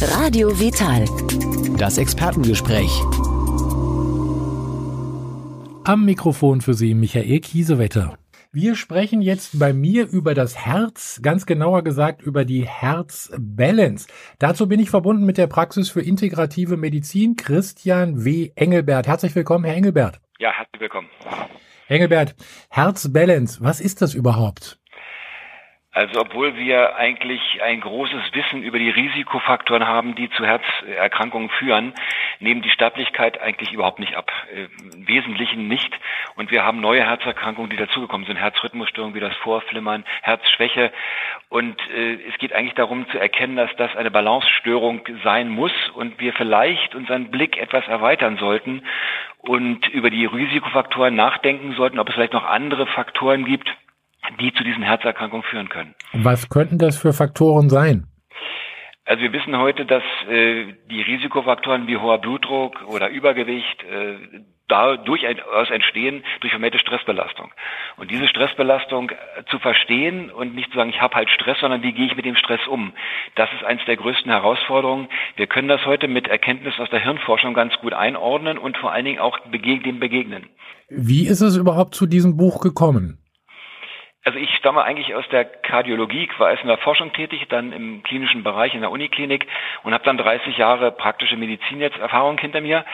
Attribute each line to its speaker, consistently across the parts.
Speaker 1: Radio Vital. Das Expertengespräch.
Speaker 2: Am Mikrofon für Sie Michael Kiesewetter. Wir sprechen jetzt bei mir über das Herz, ganz genauer gesagt über die Herzbalance. Dazu bin ich verbunden mit der Praxis für integrative Medizin, Christian W. Engelbert. Herzlich willkommen, Herr Engelbert.
Speaker 3: Ja, herzlich willkommen.
Speaker 2: Engelbert, Herzbalance, was ist das überhaupt?
Speaker 3: Also obwohl wir eigentlich ein großes Wissen über die Risikofaktoren haben, die zu Herzerkrankungen führen, nehmen die Sterblichkeit eigentlich überhaupt nicht ab. Äh, Im Wesentlichen nicht. Und wir haben neue Herzerkrankungen, die dazugekommen sind. Herzrhythmusstörungen wie das Vorflimmern, Herzschwäche. Und äh, es geht eigentlich darum zu erkennen, dass das eine Balancestörung sein muss und wir vielleicht unseren Blick etwas erweitern sollten und über die Risikofaktoren nachdenken sollten, ob es vielleicht noch andere Faktoren gibt, die zu diesen Herzerkrankungen führen können.
Speaker 2: Was könnten das für Faktoren sein?
Speaker 3: Also wir wissen heute, dass äh, die Risikofaktoren wie hoher Blutdruck oder Übergewicht äh, dadurch entstehen durch vermehrte Stressbelastung. Und diese Stressbelastung zu verstehen und nicht zu sagen, ich habe halt Stress, sondern wie gehe ich mit dem Stress um, das ist eines der größten Herausforderungen. Wir können das heute mit Erkenntnis aus der Hirnforschung ganz gut einordnen und vor allen Dingen auch dem begegnen.
Speaker 2: Wie ist es überhaupt zu diesem Buch gekommen?
Speaker 3: Also ich stamme eigentlich aus der Kardiologie, war erst in der Forschung tätig, dann im klinischen Bereich in der Uniklinik und habe dann 30 Jahre praktische Medizin jetzt Erfahrung hinter mir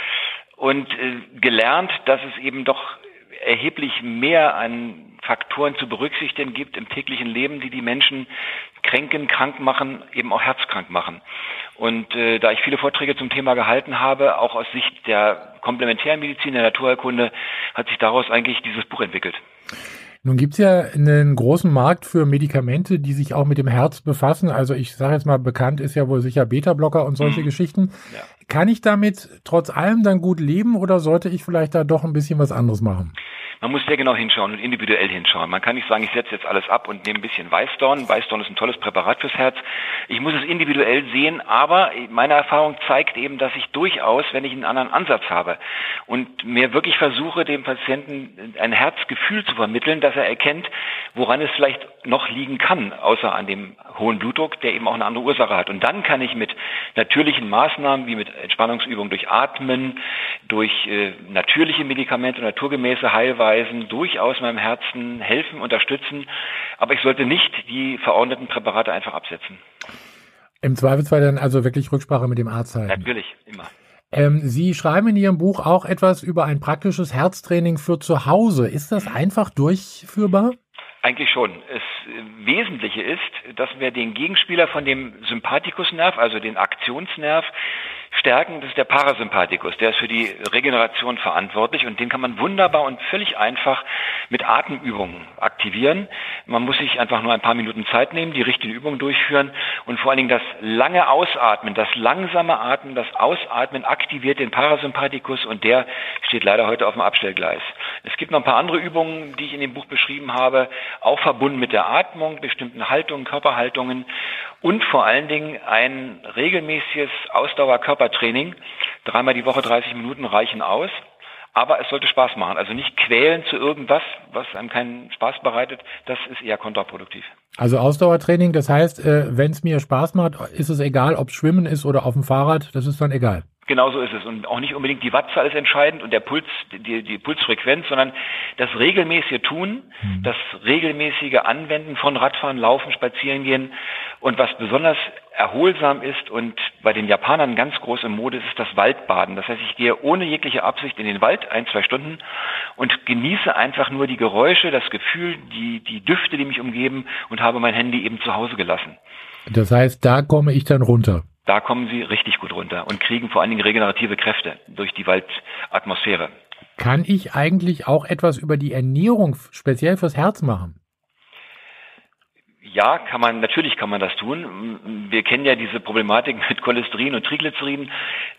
Speaker 3: und äh, gelernt, dass es eben doch erheblich mehr an Faktoren zu berücksichtigen gibt im täglichen Leben, die die Menschen kränken, krank machen, eben auch herzkrank machen. Und äh, da ich viele Vorträge zum Thema gehalten habe, auch aus Sicht der Komplementärmedizin, der Naturheilkunde, hat sich daraus eigentlich dieses Buch entwickelt.
Speaker 2: Nun gibt's ja einen großen Markt für Medikamente, die sich auch mit dem Herz befassen. Also ich sage jetzt mal, bekannt ist ja wohl sicher Beta-Blocker und solche mhm. Geschichten. Ja. Kann ich damit trotz allem dann gut leben oder sollte ich vielleicht da doch ein bisschen was anderes machen?
Speaker 3: Man muss sehr genau hinschauen und individuell hinschauen. Man kann nicht sagen, ich setze jetzt alles ab und nehme ein bisschen Weißdorn. Weißdorn ist ein tolles Präparat fürs Herz. Ich muss es individuell sehen, aber meine Erfahrung zeigt eben, dass ich durchaus, wenn ich einen anderen Ansatz habe und mir wirklich versuche, dem Patienten ein Herzgefühl zu vermitteln, dass er erkennt, woran es vielleicht noch liegen kann, außer an dem hohen Blutdruck, der eben auch eine andere Ursache hat. Und dann kann ich mit natürlichen Maßnahmen wie mit Entspannungsübungen durch Atmen, durch äh, natürliche Medikamente, naturgemäße Heilweisen durchaus meinem Herzen helfen, unterstützen. Aber ich sollte nicht die verordneten Präparate einfach absetzen.
Speaker 2: Im Zweifelsfall dann also wirklich Rücksprache mit dem Arzt halten.
Speaker 3: Natürlich, immer.
Speaker 2: Ähm, Sie schreiben in Ihrem Buch auch etwas über ein praktisches Herztraining für zu Hause. Ist das einfach durchführbar?
Speaker 3: Eigentlich schon. Das Wesentliche ist, dass wir den Gegenspieler von dem Sympathikusnerv, also den Aktionsnerv, stärken. Das ist der Parasympathikus. Der ist für die Regeneration verantwortlich und den kann man wunderbar und völlig einfach mit Atemübungen aktivieren. Man muss sich einfach nur ein paar Minuten Zeit nehmen, die richtigen Übungen durchführen und vor allen Dingen das lange Ausatmen, das langsame Atmen, das Ausatmen aktiviert den Parasympathikus und der steht leider heute auf dem Abstellgleis. Es gibt noch ein paar andere Übungen, die ich in dem Buch beschrieben habe, auch verbunden mit der Atmung, bestimmten Haltungen, Körperhaltungen und vor allen Dingen ein regelmäßiges Ausdauerkörpertraining. Dreimal die Woche 30 Minuten reichen aus. Aber es sollte Spaß machen. Also nicht quälen zu irgendwas, was einem keinen Spaß bereitet. Das ist eher kontraproduktiv.
Speaker 2: Also Ausdauertraining, das heißt, äh, wenn es mir Spaß macht, ist es egal, ob es Schwimmen ist oder auf dem Fahrrad, das ist dann egal.
Speaker 3: Genau so ist es. Und auch nicht unbedingt die Wattzahl ist entscheidend und der Puls, die, die Pulsfrequenz, sondern das regelmäßige Tun, mhm. das regelmäßige Anwenden von Radfahren, Laufen, Spazierengehen. Und was besonders erholsam ist und bei den Japanern ganz groß im Mode ist, ist das Waldbaden. Das heißt, ich gehe ohne jegliche Absicht in den Wald, ein, zwei Stunden, und genieße einfach nur die Geräusche, das Gefühl, die, die Düfte, die mich umgeben und habe mein Handy eben zu Hause gelassen.
Speaker 2: Das heißt, da komme ich dann runter.
Speaker 3: Da kommen sie richtig gut runter und kriegen vor allen Dingen regenerative Kräfte durch die Waldatmosphäre.
Speaker 2: Kann ich eigentlich auch etwas über die Ernährung speziell fürs Herz machen?
Speaker 3: Ja, kann man, natürlich kann man das tun. Wir kennen ja diese Problematik mit Cholesterin und Triglycerin.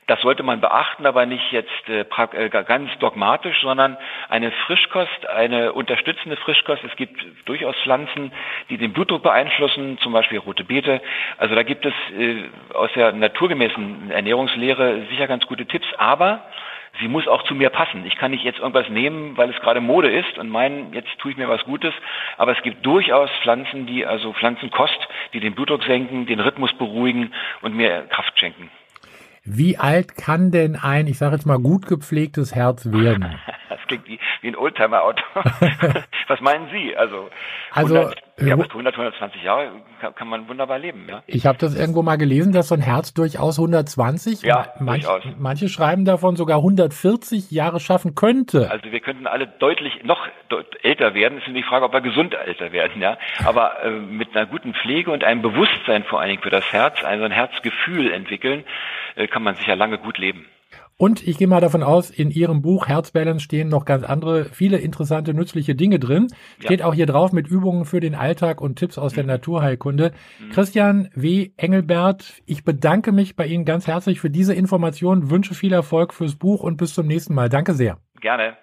Speaker 3: Das sollte man beachten, aber nicht jetzt äh, äh ganz dogmatisch, sondern eine Frischkost, eine unterstützende Frischkost. Es gibt durchaus Pflanzen, die den Blutdruck beeinflussen, zum Beispiel rote Beete. Also da gibt es äh, aus der naturgemäßen Ernährungslehre sicher ganz gute Tipps, aber sie muss auch zu mir passen. Ich kann nicht jetzt irgendwas nehmen, weil es gerade Mode ist und meinen, jetzt tue ich mir was Gutes. Aber es gibt durchaus Pflanzen, die, also Pflanzenkost, die den Blutdruck senken, den Rhythmus beruhigen und mir Kraft schenken.
Speaker 2: Wie alt kann denn ein, ich sage jetzt mal, gut gepflegtes Herz werden?
Speaker 3: Das klingt wie, wie ein Oldtimer-Auto. Was meinen Sie? Also,
Speaker 2: also
Speaker 3: 100, ja, 100, 120 Jahre kann, man wunderbar leben. Ja?
Speaker 2: Ich habe das irgendwo mal gelesen, dass so ein Herz durchaus 120,
Speaker 3: ja,
Speaker 2: manch,
Speaker 3: durchaus.
Speaker 2: manche schreiben davon sogar 140 Jahre schaffen könnte.
Speaker 3: Also wir könnten alle deutlich noch älter werden. Es ist nur die Frage, ob wir gesund älter werden. Ja, aber äh, mit einer guten Pflege und einem Bewusstsein vor allen Dingen für das Herz, also ein Herzgefühl entwickeln, äh, kann man sicher lange gut leben.
Speaker 2: Und ich gehe mal davon aus, in Ihrem Buch Herzbalance stehen noch ganz andere, viele interessante, nützliche Dinge drin. Steht ja. auch hier drauf mit Übungen für den Alltag und Tipps aus mhm. der Naturheilkunde. Mhm. Christian W. Engelbert, ich bedanke mich bei Ihnen ganz herzlich für diese Information, wünsche viel Erfolg fürs Buch und bis zum nächsten Mal. Danke sehr.
Speaker 3: Gerne.